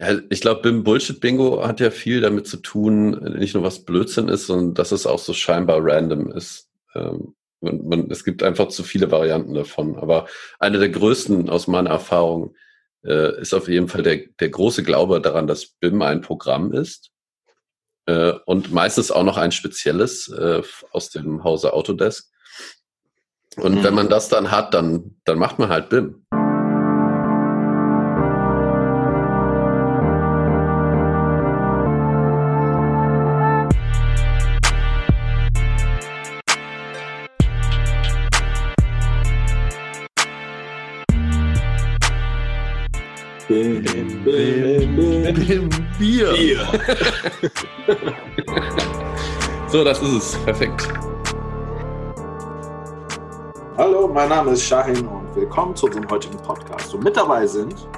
Ja, ich glaube, BIM Bullshit Bingo hat ja viel damit zu tun, nicht nur was Blödsinn ist, sondern dass es auch so scheinbar random ist. Ähm, man, man, es gibt einfach zu viele Varianten davon. Aber eine der größten aus meiner Erfahrung äh, ist auf jeden Fall der, der große Glaube daran, dass BIM ein Programm ist äh, und meistens auch noch ein spezielles äh, aus dem Hause Autodesk. Und mhm. wenn man das dann hat, dann, dann macht man halt BIM. Bim, bim, bim, bim, Bier. Bier. so, das ist es. Perfekt. Hallo, mein Name ist Shahin und willkommen zu unserem heutigen Podcast. Und mit dabei sind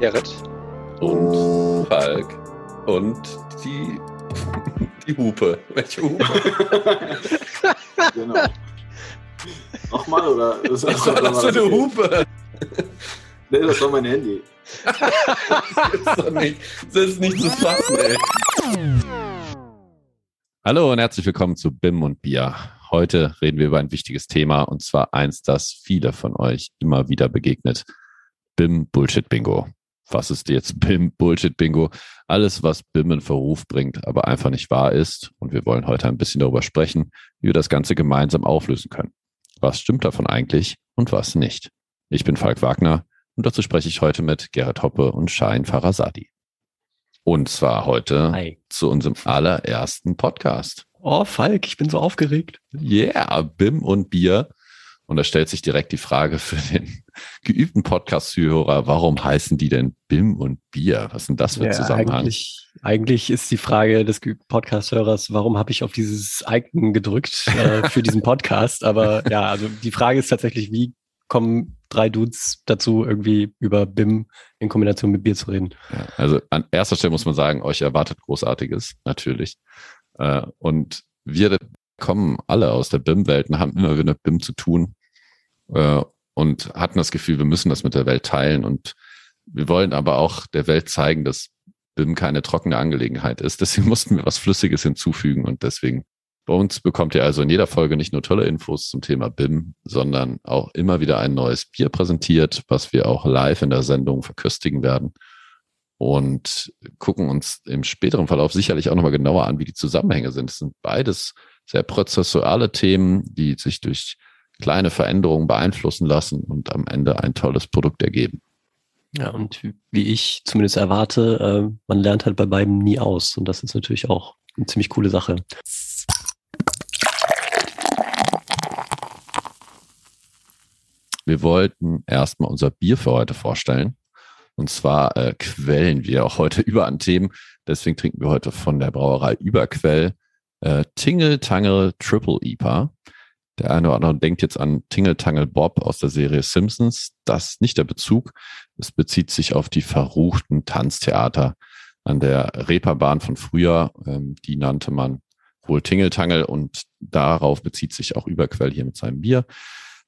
Gerrit und Falk und die, die Hupe. Welche Hupe? genau. Nochmal oder? Was war das für eine Hupe? Nee, das war mein Handy das, ist nicht, nicht zu fassen, ey. Hallo und herzlich willkommen zu BIM und Bier. Heute reden wir über ein wichtiges Thema und zwar eins, das viele von euch immer wieder begegnet. BIM Bullshit Bingo. Was ist jetzt BIM Bullshit Bingo? Alles, was BIM in Verruf bringt, aber einfach nicht wahr ist. Und wir wollen heute ein bisschen darüber sprechen, wie wir das Ganze gemeinsam auflösen können. Was stimmt davon eigentlich und was nicht? Ich bin Falk Wagner und dazu spreche ich heute mit Gerrit Hoppe und Shahin Farasadi. Und zwar heute Hi. zu unserem allerersten Podcast. Oh, Falk, ich bin so aufgeregt. Yeah, BIM und Bier. Und da stellt sich direkt die Frage für den geübten Podcast-Zuhörer, warum heißen die denn BIM und Bier? Was ist denn das für ein ja, Zusammenhang? Eigentlich, eigentlich ist die Frage des geübten Podcast-Hörers, warum habe ich auf dieses Icon gedrückt äh, für diesen Podcast? Aber ja, also die Frage ist tatsächlich, wie kommen drei Dudes dazu, irgendwie über BIM in Kombination mit Bier zu reden. Ja, also an erster Stelle muss man sagen, euch erwartet Großartiges, natürlich. Äh, und wir kommen alle aus der BIM-Welt und haben immer wieder mit BIM zu tun äh, und hatten das Gefühl, wir müssen das mit der Welt teilen und wir wollen aber auch der Welt zeigen, dass BIM keine trockene Angelegenheit ist. Deswegen mussten wir was Flüssiges hinzufügen und deswegen bei uns bekommt ihr also in jeder Folge nicht nur tolle Infos zum Thema BIM, sondern auch immer wieder ein neues Bier präsentiert, was wir auch live in der Sendung verköstigen werden und gucken uns im späteren Verlauf sicherlich auch nochmal genauer an, wie die Zusammenhänge sind. Es sind beides sehr prozessuale Themen, die sich durch kleine Veränderungen beeinflussen lassen und am Ende ein tolles Produkt ergeben. Ja, und wie ich zumindest erwarte, äh, man lernt halt bei beiden nie aus. Und das ist natürlich auch eine ziemlich coole Sache. Wir wollten erstmal unser Bier für heute vorstellen. Und zwar äh, quellen wir auch heute über an Themen. Deswegen trinken wir heute von der Brauerei Überquell äh, Tingle Tangle Triple IPA. Der eine oder andere denkt jetzt an Tingle Tangle Bob aus der Serie Simpsons. Das ist nicht der Bezug. Es bezieht sich auf die verruchten Tanztheater an der Reeperbahn von früher. Ähm, die nannte man wohl Tingle Tangle und darauf bezieht sich auch Überquell hier mit seinem Bier.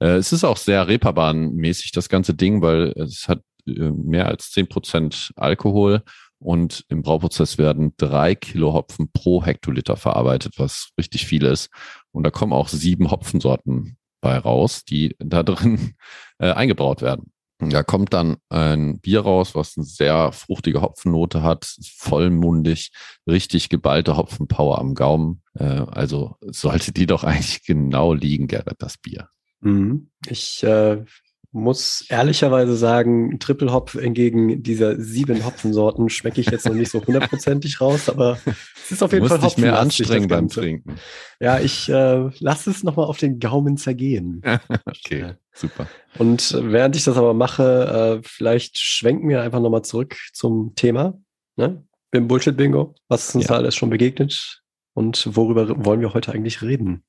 Äh, es ist auch sehr Reeperbahn-mäßig, das ganze Ding, weil es hat äh, mehr als zehn Prozent Alkohol und im Brauprozess werden drei Kilo Hopfen pro Hektoliter verarbeitet, was richtig viel ist. Und da kommen auch sieben Hopfensorten bei raus, die da drin äh, eingebraut werden. Da kommt dann ein Bier raus, was eine sehr fruchtige Hopfennote hat, vollmundig, richtig geballte Hopfenpower am Gaumen. Äh, also sollte die doch eigentlich genau liegen, Gerrit, das Bier. Mhm. Ich äh, muss ehrlicherweise sagen, Triple Hop hingegen dieser sieben Hopfensorten schmecke ich jetzt noch nicht so hundertprozentig raus, aber es ist auf jeden Fall Hopfen. mehr anstrengen beim Trinken. Ja, ich äh, lasse es nochmal auf den Gaumen zergehen. okay, super. Und während ich das aber mache, äh, vielleicht schwenken wir einfach nochmal zurück zum Thema. Ne? Im Bullshit-Bingo. Was ist uns ja. da alles schon begegnet? Und worüber wollen wir heute eigentlich reden?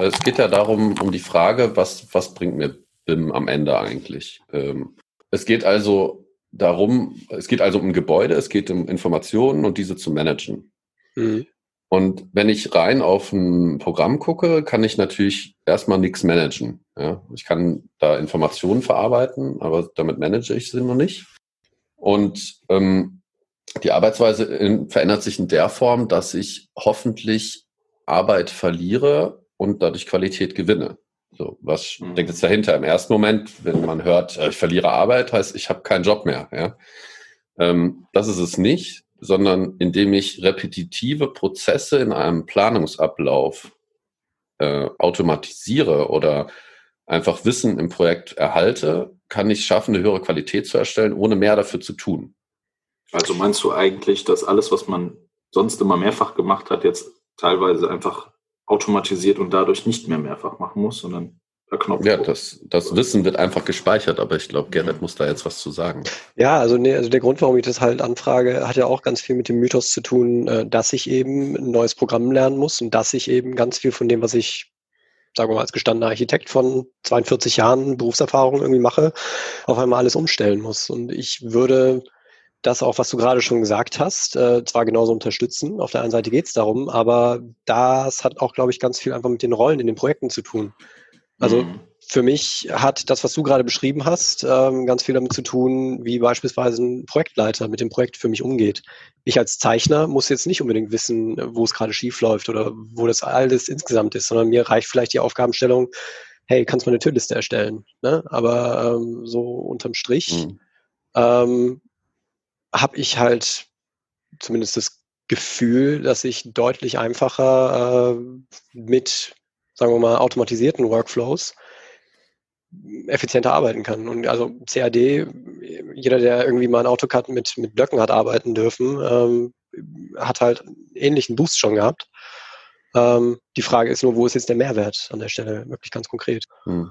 Es geht ja darum, um die Frage, was, was bringt mir BIM am Ende eigentlich? Ähm, es geht also darum, es geht also um Gebäude, es geht um Informationen und diese zu managen. Mhm. Und wenn ich rein auf ein Programm gucke, kann ich natürlich erstmal nichts managen. Ja? Ich kann da Informationen verarbeiten, aber damit manage ich sie noch nicht. Und ähm, die Arbeitsweise in, verändert sich in der Form, dass ich hoffentlich Arbeit verliere und dadurch Qualität gewinne. So, was mhm. steckt jetzt dahinter? Im ersten Moment, wenn man hört, äh, ich verliere Arbeit, heißt, ich habe keinen Job mehr. Ja? Ähm, das ist es nicht, sondern indem ich repetitive Prozesse in einem Planungsablauf äh, automatisiere oder einfach Wissen im Projekt erhalte, kann ich schaffen, eine höhere Qualität zu erstellen, ohne mehr dafür zu tun. Also meinst du eigentlich, dass alles, was man sonst immer mehrfach gemacht hat, jetzt teilweise einfach automatisiert und dadurch nicht mehr mehrfach machen muss, sondern per Knopf. Ja, das, das Wissen wird einfach gespeichert, aber ich glaube, Gerrit muss da jetzt was zu sagen. Ja, also, nee, also der Grund, warum ich das halt anfrage, hat ja auch ganz viel mit dem Mythos zu tun, äh, dass ich eben ein neues Programm lernen muss und dass ich eben ganz viel von dem, was ich sagen wir mal, als gestandener Architekt von 42 Jahren Berufserfahrung irgendwie mache, auf einmal alles umstellen muss. Und ich würde das auch, was du gerade schon gesagt hast, äh, zwar genauso unterstützen. Auf der einen Seite geht es darum, aber das hat auch, glaube ich, ganz viel einfach mit den Rollen in den Projekten zu tun. Also mhm. für mich hat das, was du gerade beschrieben hast, ähm, ganz viel damit zu tun, wie beispielsweise ein Projektleiter mit dem Projekt für mich umgeht. Ich als Zeichner muss jetzt nicht unbedingt wissen, wo es gerade schief läuft oder wo das alles insgesamt ist, sondern mir reicht vielleicht die Aufgabenstellung, hey, kannst du mal eine Türliste erstellen? Ne? Aber ähm, so unterm Strich mhm. ähm, habe ich halt zumindest das Gefühl, dass ich deutlich einfacher äh, mit, sagen wir mal, automatisierten Workflows effizienter arbeiten kann. Und also CAD, jeder, der irgendwie mal ein AutoCAD mit, mit Blöcken hat arbeiten dürfen, ähm, hat halt einen ähnlichen Boost schon gehabt. Ähm, die Frage ist nur, wo ist jetzt der Mehrwert an der Stelle, wirklich ganz konkret? Hm.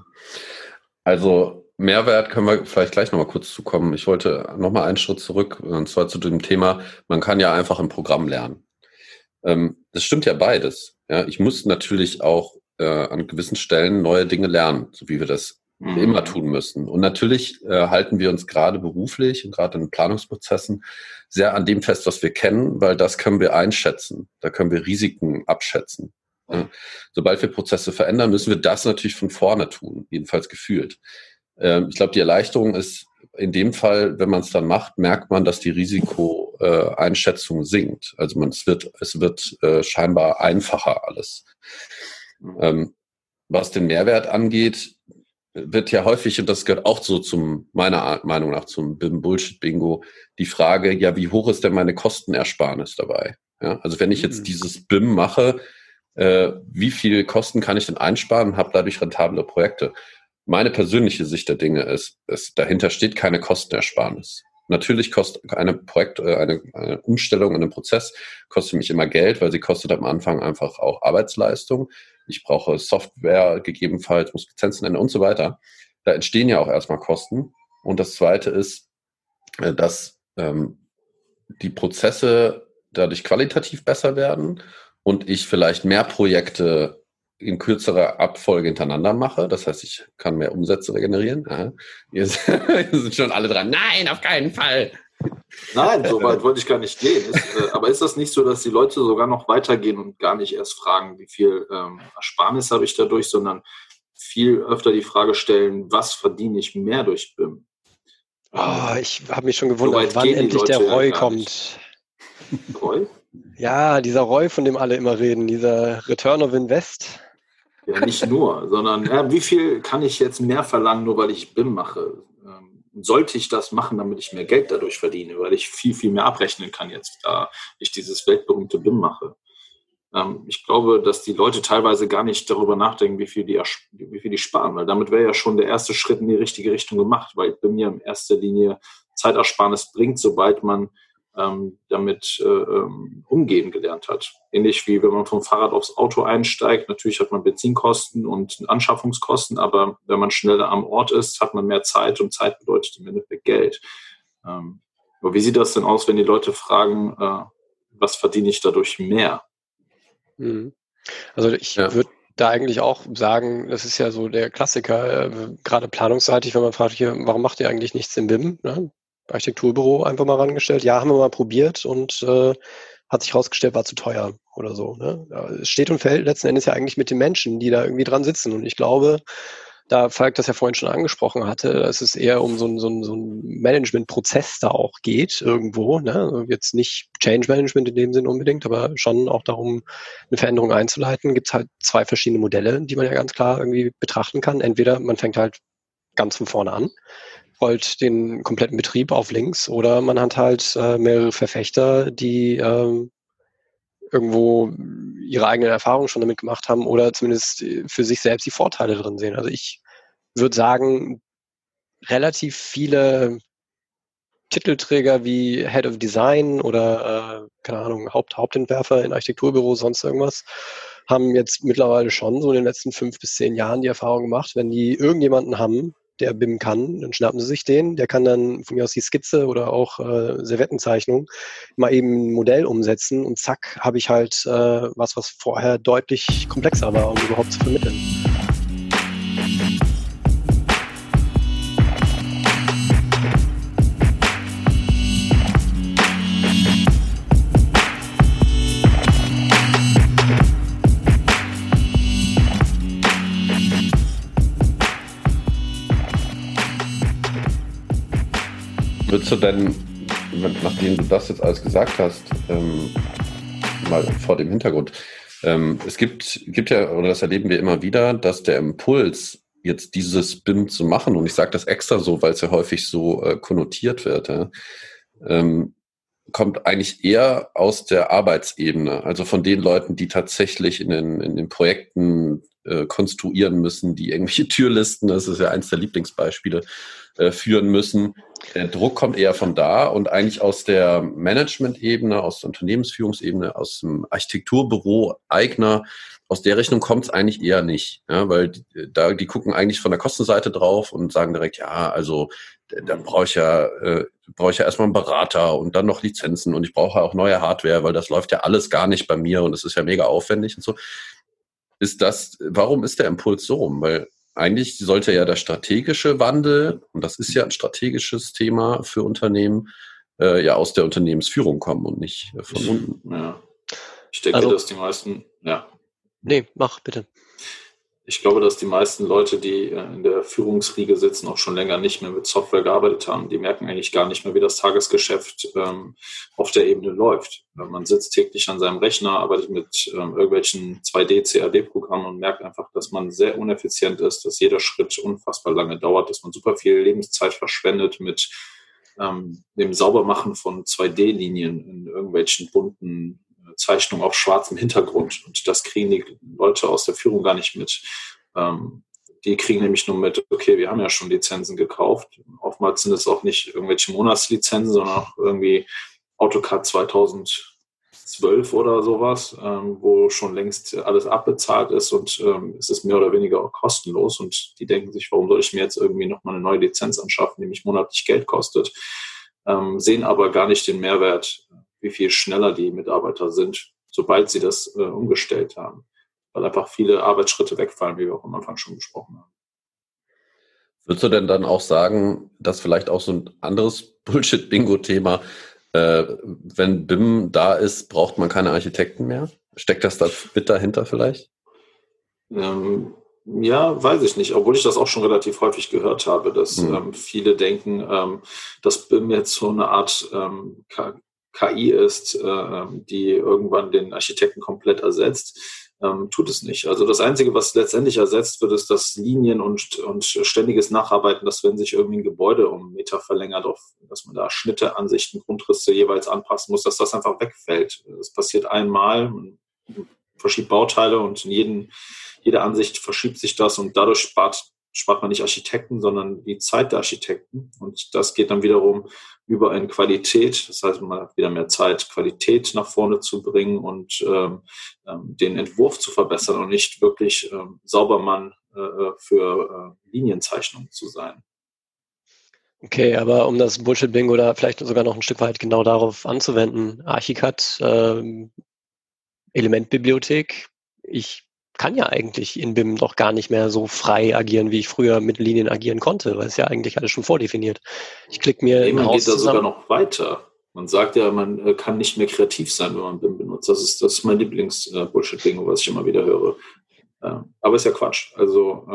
Also Mehrwert können wir vielleicht gleich nochmal kurz zukommen. Ich wollte nochmal einen Schritt zurück, und zwar zu dem Thema, man kann ja einfach im Programm lernen. Ähm, das stimmt ja beides. Ja, ich muss natürlich auch äh, an gewissen Stellen neue Dinge lernen, so wie wir das mhm. immer tun müssen. Und natürlich äh, halten wir uns gerade beruflich und gerade in Planungsprozessen sehr an dem fest, was wir kennen, weil das können wir einschätzen. Da können wir Risiken abschätzen. Ja. Sobald wir Prozesse verändern, müssen wir das natürlich von vorne tun, jedenfalls gefühlt. Ähm, ich glaube, die Erleichterung ist in dem Fall, wenn man es dann macht, merkt man, dass die Risikoeinschätzung äh, sinkt. Also man, es wird, es wird äh, scheinbar einfacher alles. Mhm. Ähm, was den Mehrwert angeht, wird ja häufig, und das gehört auch so zum, meiner Meinung nach zum BIM-Bullshit-Bingo, die Frage, ja, wie hoch ist denn meine Kostenersparnis dabei? Ja, also wenn ich jetzt mhm. dieses BIM mache, äh, wie viel Kosten kann ich denn einsparen und habe dadurch rentable Projekte? Meine persönliche Sicht der Dinge ist, ist dahinter steht keine Kostenersparnis. Natürlich kostet eine Projekt, äh, eine, eine Umstellung in einem Prozess kostet mich immer Geld, weil sie kostet am Anfang einfach auch Arbeitsleistung. Ich brauche Software, gegebenenfalls muss Lizenzen ändern und so weiter. Da entstehen ja auch erstmal Kosten. Und das zweite ist, äh, dass ähm, die Prozesse dadurch qualitativ besser werden und ich vielleicht mehr Projekte in kürzerer Abfolge hintereinander mache. Das heißt, ich kann mehr Umsätze generieren. Aha. Hier sind schon alle dran. Nein, auf keinen Fall. Nein, so weit wollte ich gar nicht gehen. Ist, äh, aber ist das nicht so, dass die Leute sogar noch weitergehen und gar nicht erst fragen, wie viel ähm, Ersparnis habe ich dadurch, sondern viel öfter die Frage stellen, was verdiene ich mehr durch BIM? Oh, ich habe mich schon gewundert, so wann endlich der Roy kommt. Roy? Ja, dieser Roy, von dem alle immer reden, dieser Return of Invest. Ja, nicht nur, sondern ja, wie viel kann ich jetzt mehr verlangen, nur weil ich BIM mache? Ähm, sollte ich das machen, damit ich mehr Geld dadurch verdiene, weil ich viel, viel mehr abrechnen kann jetzt, da ich dieses weltberühmte BIM mache? Ähm, ich glaube, dass die Leute teilweise gar nicht darüber nachdenken, wie viel die, wie viel die sparen, weil damit wäre ja schon der erste Schritt in die richtige Richtung gemacht, weil BIM ja in erster Linie Zeitersparnis bringt, sobald man ähm, damit äh, ähm, umgehen gelernt hat. Ähnlich wie wenn man vom Fahrrad aufs Auto einsteigt. Natürlich hat man Benzinkosten und Anschaffungskosten, aber wenn man schneller am Ort ist, hat man mehr Zeit und Zeit bedeutet im Endeffekt Geld. Ähm, aber wie sieht das denn aus, wenn die Leute fragen, äh, was verdiene ich dadurch mehr? Mhm. Also ich ja. würde da eigentlich auch sagen, das ist ja so der Klassiker, äh, gerade planungsseitig, wenn man fragt, hier, warum macht ihr eigentlich nichts im BIM? Ne? Architekturbüro einfach mal rangestellt. Ja, haben wir mal probiert und äh, hat sich herausgestellt, war zu teuer oder so. Ne? Es steht und fällt letzten Endes ja eigentlich mit den Menschen, die da irgendwie dran sitzen. Und ich glaube, da Falk das ja vorhin schon angesprochen hatte, dass es eher um so einen so so ein Management-Prozess da auch geht irgendwo. Ne? Also jetzt nicht Change Management in dem Sinn unbedingt, aber schon auch darum, eine Veränderung einzuleiten, gibt es halt zwei verschiedene Modelle, die man ja ganz klar irgendwie betrachten kann. Entweder man fängt halt ganz von vorne an, rollt den kompletten Betrieb auf links oder man hat halt äh, mehrere Verfechter, die ähm, irgendwo ihre eigenen Erfahrungen schon damit gemacht haben oder zumindest äh, für sich selbst die Vorteile drin sehen. Also ich würde sagen, relativ viele Titelträger wie Head of Design oder, äh, keine Ahnung, Haupt, Hauptentwerfer in Architekturbüros, sonst irgendwas, haben jetzt mittlerweile schon so in den letzten fünf bis zehn Jahren die Erfahrung gemacht, wenn die irgendjemanden haben, der BIM kann, dann schnappen sie sich den, der kann dann von mir aus die Skizze oder auch äh, Servettenzeichnung mal eben ein Modell umsetzen und zack, habe ich halt äh, was, was vorher deutlich komplexer war, um überhaupt zu vermitteln. Du denn, nachdem du das jetzt alles gesagt hast, ähm, mal vor dem Hintergrund, ähm, es gibt, gibt ja, oder das erleben wir immer wieder, dass der Impuls, jetzt dieses BIM zu machen, und ich sage das extra so, weil es ja häufig so äh, konnotiert wird, ja, ähm, kommt eigentlich eher aus der Arbeitsebene, also von den Leuten, die tatsächlich in den, in den Projekten äh, konstruieren müssen, die irgendwelche Türlisten, das ist ja eins der Lieblingsbeispiele, äh, führen müssen. Der Druck kommt eher von da und eigentlich aus der Management-Ebene, aus der Unternehmensführungsebene, aus dem Architekturbüro, Eigner, aus der Rechnung kommt es eigentlich eher nicht, ja, weil da die gucken eigentlich von der Kostenseite drauf und sagen direkt, ja, also dann brauche ich ja äh, brauche ich ja erstmal einen Berater und dann noch Lizenzen und ich brauche auch neue Hardware, weil das läuft ja alles gar nicht bei mir und es ist ja mega aufwendig und so ist das, warum ist der Impuls so rum? Weil eigentlich sollte ja der strategische Wandel, und das ist ja ein strategisches Thema für Unternehmen, äh, ja aus der Unternehmensführung kommen und nicht von unten. Ja. Ich denke, also, dass die meisten, ja. Nee, mach bitte ich glaube, dass die meisten Leute, die äh, in der Führungsriege sitzen, auch schon länger nicht mehr mit Software gearbeitet haben. Die merken eigentlich gar nicht mehr, wie das Tagesgeschäft ähm, auf der Ebene läuft. Man sitzt täglich an seinem Rechner, arbeitet mit ähm, irgendwelchen 2D-CAD-Programmen und merkt einfach, dass man sehr uneffizient ist, dass jeder Schritt unfassbar lange dauert, dass man super viel Lebenszeit verschwendet mit ähm, dem Saubermachen von 2D-Linien in irgendwelchen bunten Zeichnung auf schwarzem Hintergrund. Und das kriegen die Leute aus der Führung gar nicht mit. Ähm, die kriegen nämlich nur mit, okay, wir haben ja schon Lizenzen gekauft. Oftmals sind es auch nicht irgendwelche Monatslizenzen, sondern auch irgendwie AutoCAD 2012 oder sowas, ähm, wo schon längst alles abbezahlt ist und ähm, es ist mehr oder weniger auch kostenlos. Und die denken sich, warum soll ich mir jetzt irgendwie nochmal eine neue Lizenz anschaffen, die mich monatlich Geld kostet, ähm, sehen aber gar nicht den Mehrwert wie viel schneller die Mitarbeiter sind, sobald sie das äh, umgestellt haben. Weil einfach viele Arbeitsschritte wegfallen, wie wir auch am Anfang schon besprochen haben. Würdest du denn dann auch sagen, dass vielleicht auch so ein anderes Bullshit-Bingo-Thema, äh, wenn BIM da ist, braucht man keine Architekten mehr? Steckt das da mit dahinter vielleicht? Ähm, ja, weiß ich nicht, obwohl ich das auch schon relativ häufig gehört habe, dass mhm. ähm, viele denken, ähm, dass BIM jetzt so eine Art ähm, KI ist, äh, die irgendwann den Architekten komplett ersetzt. Ähm, tut es nicht. Also das Einzige, was letztendlich ersetzt wird, ist das Linien und, und ständiges Nacharbeiten, dass wenn sich irgendwie ein Gebäude um einen Meter verlängert, auf, dass man da Schnitte, Ansichten, Grundrisse jeweils anpassen muss, dass das einfach wegfällt. Das passiert einmal, man verschiebt Bauteile und in jeden, jede Ansicht verschiebt sich das und dadurch spart spart man nicht Architekten, sondern die Zeit der Architekten. Und das geht dann wiederum über eine Qualität. Das heißt, man hat wieder mehr Zeit, Qualität nach vorne zu bringen und ähm, ähm, den Entwurf zu verbessern und nicht wirklich ähm, Saubermann äh, für äh, Linienzeichnung zu sein. Okay, aber um das Bullshit-Bingo da vielleicht sogar noch ein Stück weit genau darauf anzuwenden, Archicad, ähm, Elementbibliothek, ich kann ja eigentlich in BIM doch gar nicht mehr so frei agieren, wie ich früher mit Linien agieren konnte, weil es ja eigentlich alles schon vordefiniert. Ich klicke mir. Nee, man geht da sogar noch weiter. Man sagt ja, man äh, kann nicht mehr kreativ sein, wenn man BIM benutzt. Das ist, das ist mein Lieblings-Bullshit-Ding, was ich immer wieder höre. Aber ist ja Quatsch. Also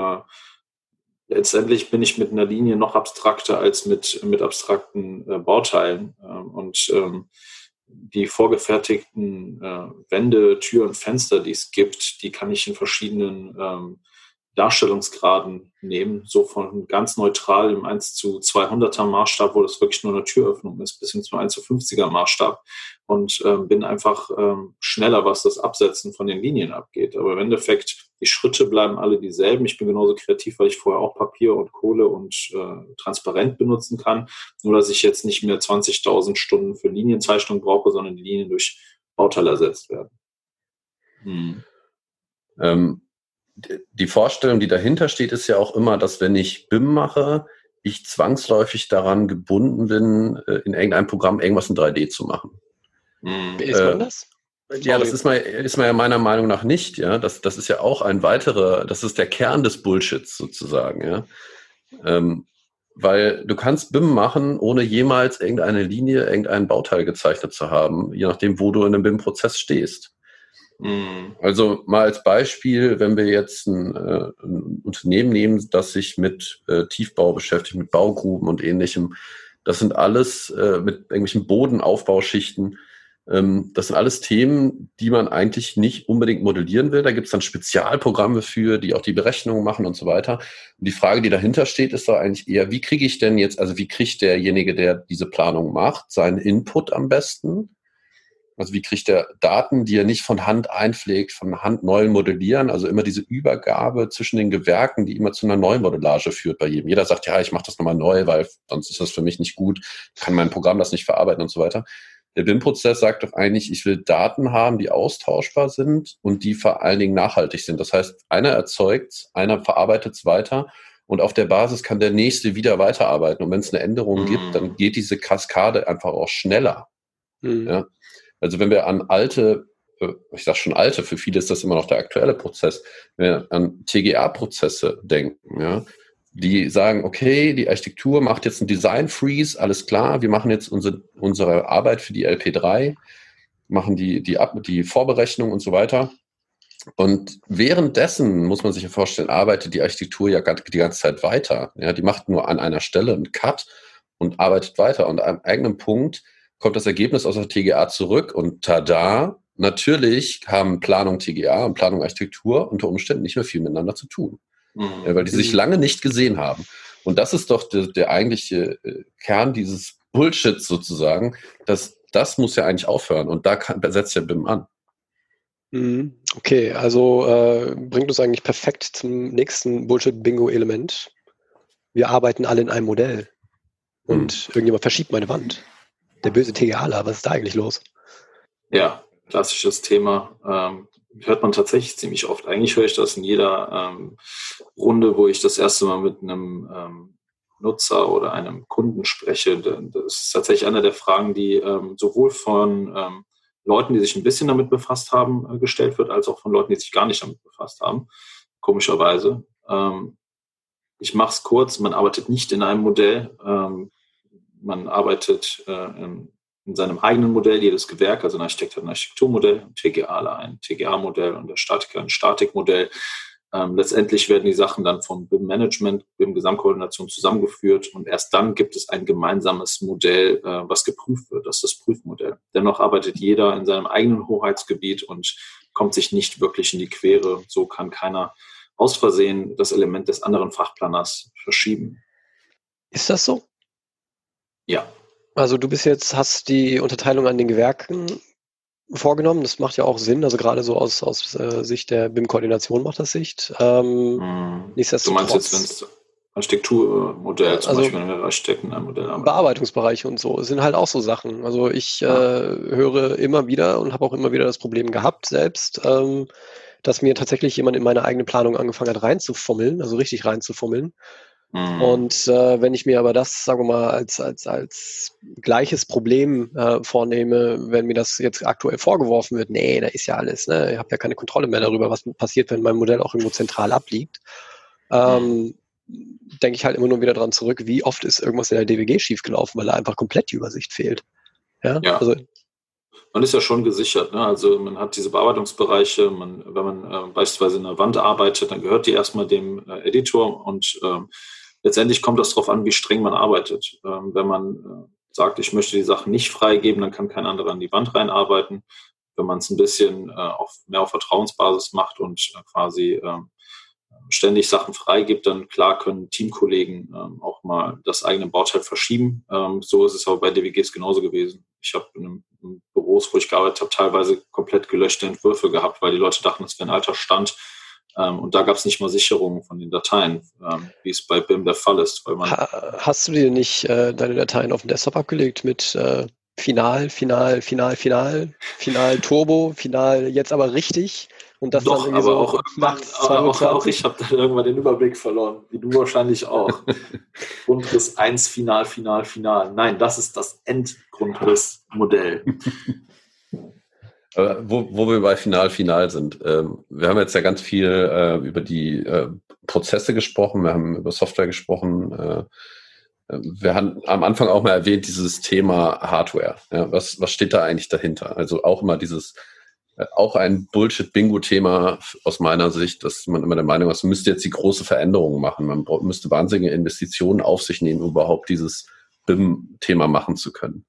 letztendlich bin ich mit einer Linie noch abstrakter als mit, mit abstrakten äh, Bauteilen. Ähm, und ähm, die vorgefertigten äh, Wände, Türen, Fenster, die es gibt, die kann ich in verschiedenen ähm, Darstellungsgraden nehmen, so von ganz neutral im 1 zu 200er Maßstab, wo das wirklich nur eine Türöffnung ist, bis hin zum 1 zu 50er Maßstab und ähm, bin einfach ähm, schneller, was das Absetzen von den Linien abgeht. Aber im Endeffekt, die Schritte bleiben alle dieselben. Ich bin genauso kreativ, weil ich vorher auch Papier und Kohle und äh, transparent benutzen kann. Nur, dass ich jetzt nicht mehr 20.000 Stunden für Linienzeichnung brauche, sondern die Linien durch Bauteile ersetzt werden. Hm. Ähm, die Vorstellung, die dahinter steht, ist ja auch immer, dass wenn ich BIM mache, ich zwangsläufig daran gebunden bin, äh, in irgendeinem Programm irgendwas in 3D zu machen. Mhm. Ist man äh, das? Ja, das ist man, ist man ja meiner Meinung nach nicht, ja. Das, das ist ja auch ein weiterer, das ist der Kern des Bullshits sozusagen, ja. Ähm, weil du kannst BIM machen, ohne jemals irgendeine Linie, irgendein Bauteil gezeichnet zu haben, je nachdem, wo du in dem BIM-Prozess stehst. Mhm. Also mal als Beispiel, wenn wir jetzt ein, äh, ein Unternehmen nehmen, das sich mit äh, Tiefbau beschäftigt, mit Baugruben und ähnlichem, das sind alles äh, mit irgendwelchen Bodenaufbauschichten. Ähm, das sind alles Themen, die man eigentlich nicht unbedingt modellieren will. Da gibt es dann Spezialprogramme für, die auch die Berechnungen machen und so weiter. Und die Frage, die dahinter steht, ist doch eigentlich eher, wie kriege ich denn jetzt, also wie kriegt derjenige, der diese Planung macht, seinen Input am besten? Also wie kriegt er Daten, die er nicht von Hand einpflegt, von Hand neu modellieren? Also immer diese Übergabe zwischen den Gewerken, die immer zu einer Neumodellage führt bei jedem. Jeder sagt, ja, ich mache das nochmal neu, weil sonst ist das für mich nicht gut, kann mein Programm das nicht verarbeiten und so weiter. Der BIM-Prozess sagt doch eigentlich, ich will Daten haben, die austauschbar sind und die vor allen Dingen nachhaltig sind. Das heißt, einer erzeugt, einer verarbeitet es weiter und auf der Basis kann der nächste wieder weiterarbeiten. Und wenn es eine Änderung mhm. gibt, dann geht diese Kaskade einfach auch schneller. Mhm. Ja? Also wenn wir an alte, äh, ich sage schon alte, für viele ist das immer noch der aktuelle Prozess, wenn wir an TGA-Prozesse denken, ja, die sagen, okay, die Architektur macht jetzt einen Design Freeze, alles klar, wir machen jetzt unsere, unsere Arbeit für die LP3, machen die, die, Ab die Vorberechnung und so weiter. Und währenddessen muss man sich ja vorstellen, arbeitet die Architektur ja die ganze Zeit weiter. Ja, die macht nur an einer Stelle einen Cut und arbeitet weiter. Und an einem eigenen Punkt kommt das Ergebnis aus der TGA zurück und tada, natürlich haben Planung TGA und Planung Architektur unter Umständen nicht mehr viel miteinander zu tun, mhm. weil die sich lange nicht gesehen haben. Und das ist doch der, der eigentliche äh, Kern dieses Bullshits sozusagen, dass das muss ja eigentlich aufhören und da kann, setzt der BIM an. Mhm. Okay, also äh, bringt uns eigentlich perfekt zum nächsten Bullshit-Bingo-Element. Wir arbeiten alle in einem Modell und mhm. irgendjemand verschiebt meine Wand der böse TGAler, was ist da eigentlich los? Ja, klassisches Thema. Ähm, hört man tatsächlich ziemlich oft. Eigentlich höre ich das in jeder ähm, Runde, wo ich das erste Mal mit einem ähm, Nutzer oder einem Kunden spreche. Das ist tatsächlich eine der Fragen, die ähm, sowohl von ähm, Leuten, die sich ein bisschen damit befasst haben, äh, gestellt wird, als auch von Leuten, die sich gar nicht damit befasst haben. Komischerweise. Ähm, ich mache es kurz, man arbeitet nicht in einem Modell. Ähm, man arbeitet äh, in, in, seinem eigenen Modell, jedes Gewerk, also ein Architekt hat ein Architekturmodell, ein TGA ein TGA-Modell und der Statiker ein Statikmodell. Ähm, letztendlich werden die Sachen dann vom BIM-Management, BIM-Gesamtkoordination zusammengeführt und erst dann gibt es ein gemeinsames Modell, äh, was geprüft wird. Das ist das Prüfmodell. Dennoch arbeitet jeder in seinem eigenen Hoheitsgebiet und kommt sich nicht wirklich in die Quere. So kann keiner aus Versehen das Element des anderen Fachplaners verschieben. Ist das so? Ja. Also du bist jetzt, hast die Unterteilung an den Gewerken vorgenommen. Das macht ja auch Sinn. Also gerade so aus, aus äh, Sicht der BIM-Koordination macht das Sicht. Ähm, hm. Du meinst jetzt, wenn es Architekturmodell zum also Beispiel, wenn wir Architekten ein Modell haben. Bearbeitungsbereiche und so sind halt auch so Sachen. Also ich ja. äh, höre immer wieder und habe auch immer wieder das Problem gehabt selbst, ähm, dass mir tatsächlich jemand in meine eigene Planung angefangen hat reinzufummeln, also richtig reinzufummeln. Mhm. Und äh, wenn ich mir aber das, sagen wir mal, als, als, als gleiches Problem äh, vornehme, wenn mir das jetzt aktuell vorgeworfen wird, nee, da ist ja alles, ne? ich habe ja keine Kontrolle mehr darüber, was passiert, wenn mein Modell auch irgendwo zentral abliegt, ähm, mhm. denke ich halt immer nur wieder dran zurück, wie oft ist irgendwas in der DWG schiefgelaufen, weil da einfach komplett die Übersicht fehlt. Ja, ja. Also, man ist ja schon gesichert. Ne? Also man hat diese Bearbeitungsbereiche, man, wenn man äh, beispielsweise in der Wand arbeitet, dann gehört die erstmal dem äh, Editor und ähm, letztendlich kommt das darauf an, wie streng man arbeitet. Ähm, wenn man äh, sagt, ich möchte die Sachen nicht freigeben, dann kann kein anderer an die Wand reinarbeiten. Wenn man es ein bisschen äh, auf, mehr auf Vertrauensbasis macht und äh, quasi äh, ständig Sachen freigibt, dann klar können Teamkollegen ähm, auch mal das eigene Bauteil verschieben. Ähm, so ist es auch bei DWGs genauso gewesen. Ich habe in, in Büros, wo ich gearbeitet habe, teilweise komplett gelöschte Entwürfe gehabt, weil die Leute dachten, das wäre ein alter Stand. Ähm, und da gab es nicht mal Sicherungen von den Dateien, ähm, wie es bei BIM der Fall ist. Hast du dir nicht äh, deine Dateien auf den Desktop abgelegt mit äh, Final, Final, Final, Final, Final Turbo, Final jetzt aber richtig? Und das Doch, dann aber so auch, nachts aber auch, auch ich habe dann irgendwann den Überblick verloren, wie du wahrscheinlich auch. Grundriss 1, Final, Final, Final. Nein, das ist das Endgrundrissmodell. wo, wo wir bei Final, Final sind. Ähm, wir haben jetzt ja ganz viel äh, über die äh, Prozesse gesprochen, wir haben über Software gesprochen. Äh, wir haben am Anfang auch mal erwähnt, dieses Thema Hardware. Was, was steht da eigentlich dahinter? Also auch immer dieses auch ein Bullshit-Bingo-Thema aus meiner Sicht, dass man immer der Meinung ist, man müsste jetzt die große Veränderung machen. Man müsste wahnsinnige Investitionen auf sich nehmen, um überhaupt dieses BIM-Thema machen zu können.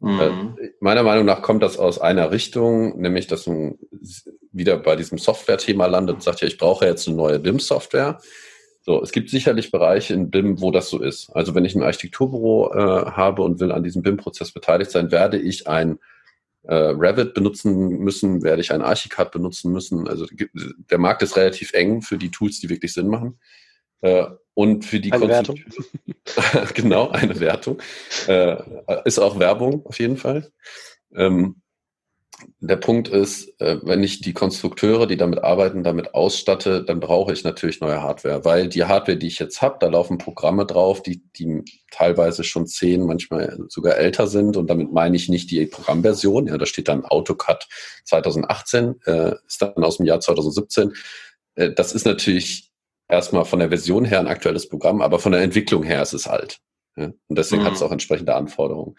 Mhm. Äh, meiner Meinung nach kommt das aus einer Richtung, nämlich dass man wieder bei diesem Software-Thema landet und sagt, ja, ich brauche jetzt eine neue BIM-Software. So, es gibt sicherlich Bereiche in BIM, wo das so ist. Also wenn ich ein Architekturbüro äh, habe und will an diesem BIM-Prozess beteiligt sein, werde ich ein äh, Revit benutzen müssen, werde ich ein Archicad benutzen müssen. Also der Markt ist relativ eng für die Tools, die wirklich Sinn machen. Äh, und für die eine Wertung. genau, eine Wertung. Äh, ist auch Werbung auf jeden Fall. Ähm, der Punkt ist, äh, wenn ich die Konstrukteure, die damit arbeiten, damit ausstatte, dann brauche ich natürlich neue Hardware, weil die Hardware, die ich jetzt habe, da laufen Programme drauf, die, die teilweise schon zehn, manchmal sogar älter sind und damit meine ich nicht die Programmversion, ja, da steht dann AutoCAD 2018, äh, ist dann aus dem Jahr 2017. Äh, das ist natürlich erstmal von der Version her ein aktuelles Programm, aber von der Entwicklung her ist es alt. Ja? Und deswegen mhm. hat es auch entsprechende Anforderungen.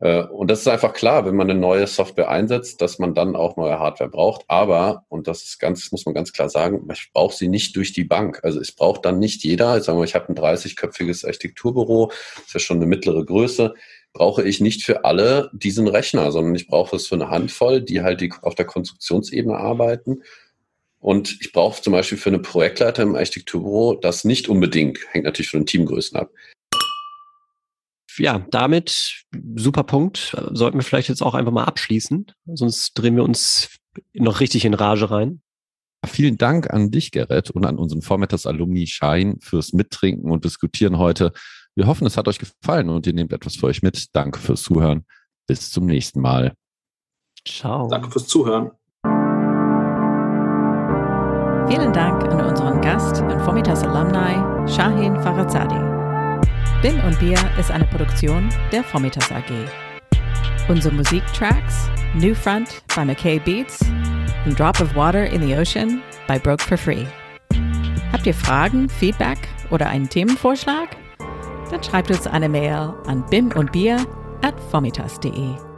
Äh, und das ist einfach klar, wenn man eine neue Software einsetzt, dass man dann auch neue Hardware braucht. Aber, und das ist ganz, muss man ganz klar sagen, ich brauche sie nicht durch die Bank. Also es braucht dann nicht jeder, sagen wir, ich habe ein 30-köpfiges Architekturbüro, das ist ja schon eine mittlere Größe, brauche ich nicht für alle diesen Rechner, sondern ich brauche es für eine Handvoll, die halt die auf der Konstruktionsebene arbeiten. Und ich brauche zum Beispiel für eine Projektleiter im Architekturbüro das nicht unbedingt, hängt natürlich von den Teamgrößen ab ja, damit super Punkt. Sollten wir vielleicht jetzt auch einfach mal abschließen, sonst drehen wir uns noch richtig in Rage rein. Vielen Dank an dich, Gerrit, und an unseren Vormittags Alumni Schein fürs Mittrinken und Diskutieren heute. Wir hoffen, es hat euch gefallen und ihr nehmt etwas für euch mit. Danke fürs Zuhören. Bis zum nächsten Mal. Ciao. Danke fürs Zuhören. Vielen Dank an unseren Gast und Vormittags Alumni Shahin Farazadi. BIM und Bier ist eine Produktion der Vormittags AG. Unsere Musiktracks New Front bei McKay Beats und Drop of Water in the Ocean bei Broke for Free. Habt ihr Fragen, Feedback oder einen Themenvorschlag? Dann schreibt uns eine Mail an bim und bier at vormittags.de.